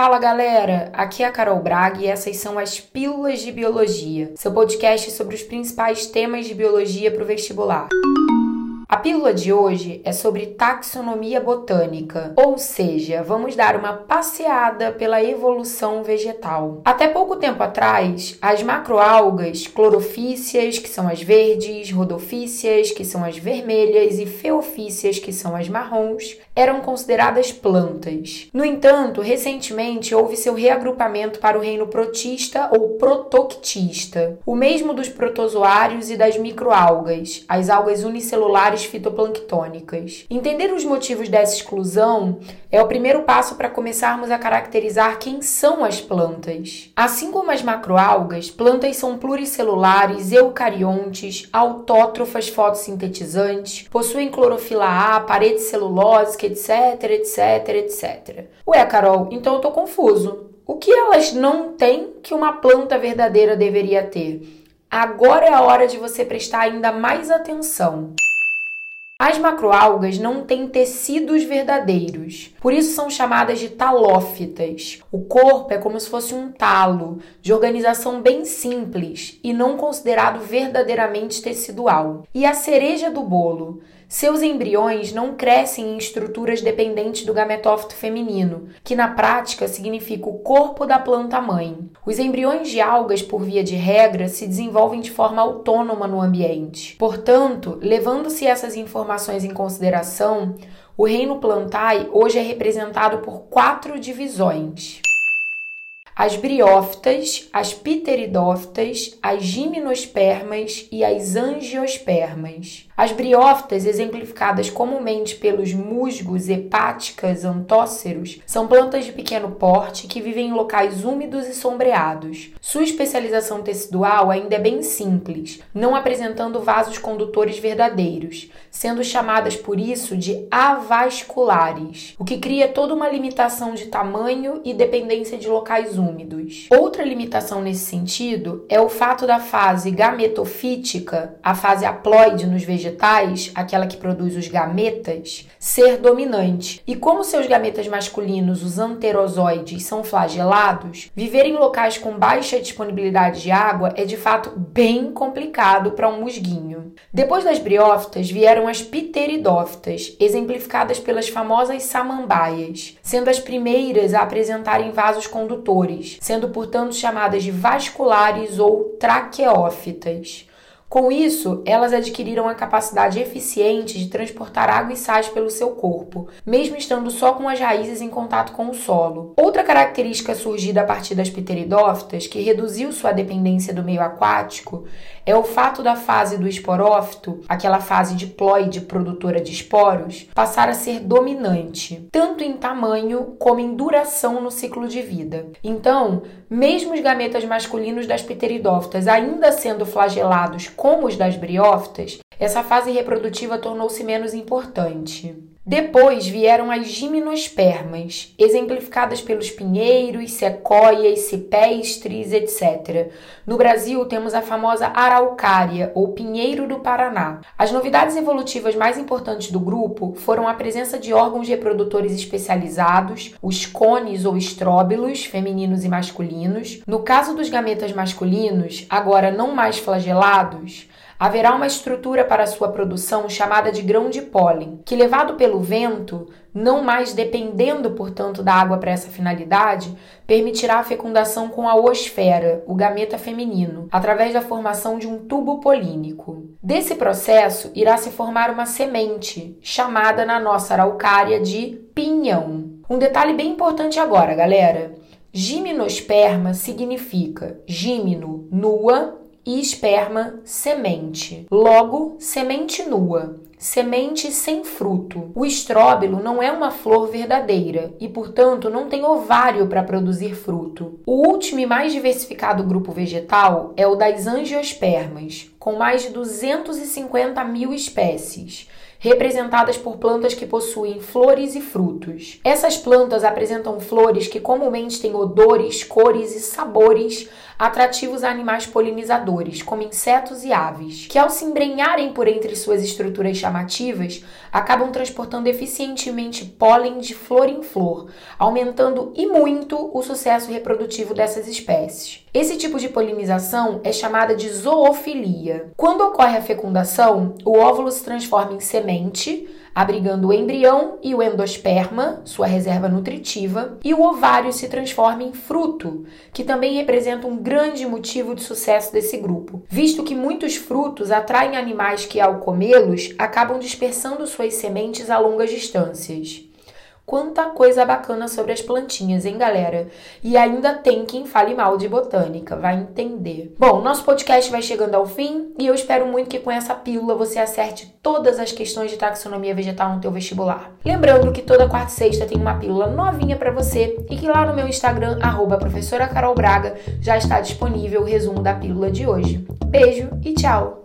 Fala galera, aqui é a Carol Braga e essas são as Pílulas de Biologia, seu podcast sobre os principais temas de biologia para o vestibular. A pílula de hoje é sobre taxonomia botânica, ou seja, vamos dar uma passeada pela evolução vegetal. Até pouco tempo atrás, as macroalgas, clorofícias, que são as verdes, rodofícias, que são as vermelhas, e feofícias, que são as marrons, eram consideradas plantas. No entanto, recentemente houve seu reagrupamento para o reino protista ou protoctista, o mesmo dos protozoários e das microalgas, as algas unicelulares fitoplanctônicas. Entender os motivos dessa exclusão é o primeiro passo para começarmos a caracterizar quem são as plantas. Assim como as macroalgas, plantas são pluricelulares, eucariontes, autótrofas fotossintetizantes, possuem clorofila A, parede celulósica, etc, etc, etc. Ué, Carol, então eu tô confuso. O que elas não têm que uma planta verdadeira deveria ter? Agora é a hora de você prestar ainda mais atenção. As macroalgas não têm tecidos verdadeiros, por isso são chamadas de talófitas. O corpo é como se fosse um talo, de organização bem simples e não considerado verdadeiramente tecidual. E a cereja do bolo seus embriões não crescem em estruturas dependentes do gametófito feminino, que na prática significa o corpo da planta mãe. Os embriões de algas, por via de regra, se desenvolvem de forma autônoma no ambiente. Portanto, levando-se essas informações em consideração, o reino plantae hoje é representado por quatro divisões as briófitas, as pteridófitas, as gimnospermas e as angiospermas. As briófitas, exemplificadas comumente pelos musgos, hepáticas, antóceros, são plantas de pequeno porte que vivem em locais úmidos e sombreados. Sua especialização tecidual ainda é bem simples, não apresentando vasos condutores verdadeiros, sendo chamadas por isso de avasculares, o que cria toda uma limitação de tamanho e dependência de locais úmidos. Outra limitação nesse sentido é o fato da fase gametofítica, a fase haploide nos vegetais, vegetais, aquela que produz os gametas, ser dominante. E como seus gametas masculinos, os anterozoides, são flagelados, viver em locais com baixa disponibilidade de água é de fato bem complicado para um musguinho. Depois das briófitas vieram as pteridófitas, exemplificadas pelas famosas samambaias, sendo as primeiras a apresentarem vasos condutores, sendo portanto chamadas de vasculares ou traqueófitas. Com isso, elas adquiriram a capacidade eficiente de transportar água e sais pelo seu corpo, mesmo estando só com as raízes em contato com o solo. Outra característica surgida a partir das pteridófitas, que reduziu sua dependência do meio aquático, é o fato da fase do esporófito, aquela fase diploide produtora de esporos, passar a ser dominante, tanto em tamanho como em duração no ciclo de vida. Então, mesmo os gametas masculinos das pteridófitas ainda sendo flagelados como os das briófitas, essa fase reprodutiva tornou-se menos importante. Depois vieram as gimnospermas, exemplificadas pelos pinheiros, sequoias, cipestres, etc. No Brasil, temos a famosa araucária, ou pinheiro do Paraná. As novidades evolutivas mais importantes do grupo foram a presença de órgãos reprodutores especializados, os cones ou estróbilos, femininos e masculinos. No caso dos gametas masculinos, agora não mais flagelados, haverá uma estrutura para sua produção chamada de grão de pólen, que levado pelo vento, não mais dependendo, portanto, da água para essa finalidade, permitirá a fecundação com a osfera, o gameta feminino, através da formação de um tubo polínico. Desse processo irá se formar uma semente, chamada na nossa araucária de pinhão. Um detalhe bem importante agora, galera. Gimnosperma significa gímino, nua, e esperma, semente. Logo, semente nua, semente sem fruto. O estróbilo não é uma flor verdadeira e, portanto, não tem ovário para produzir fruto. O último e mais diversificado grupo vegetal é o das angiospermas, com mais de 250 mil espécies representadas por plantas que possuem flores e frutos. Essas plantas apresentam flores que comumente têm odores, cores e sabores atrativos a animais polinizadores, como insetos e aves, que ao se embrenharem por entre suas estruturas chamativas, acabam transportando eficientemente pólen de flor em flor, aumentando e muito o sucesso reprodutivo dessas espécies. Esse tipo de polinização é chamada de zoofilia. Quando ocorre a fecundação, o óvulo se transforma em semente, abrigando o embrião e o endosperma, sua reserva nutritiva, e o ovário se transforma em fruto, que também representa um grande motivo de sucesso desse grupo, visto que muitos frutos atraem animais que, ao comê-los, acabam dispersando suas sementes a longas distâncias. Quanta coisa bacana sobre as plantinhas, hein, galera? E ainda tem quem fale mal de botânica, vai entender. Bom, nosso podcast vai chegando ao fim e eu espero muito que com essa pílula você acerte todas as questões de taxonomia vegetal no teu vestibular. Lembrando que toda quarta e sexta tem uma pílula novinha para você e que lá no meu Instagram, arroba professora Carol Braga, já está disponível o resumo da pílula de hoje. Beijo e tchau!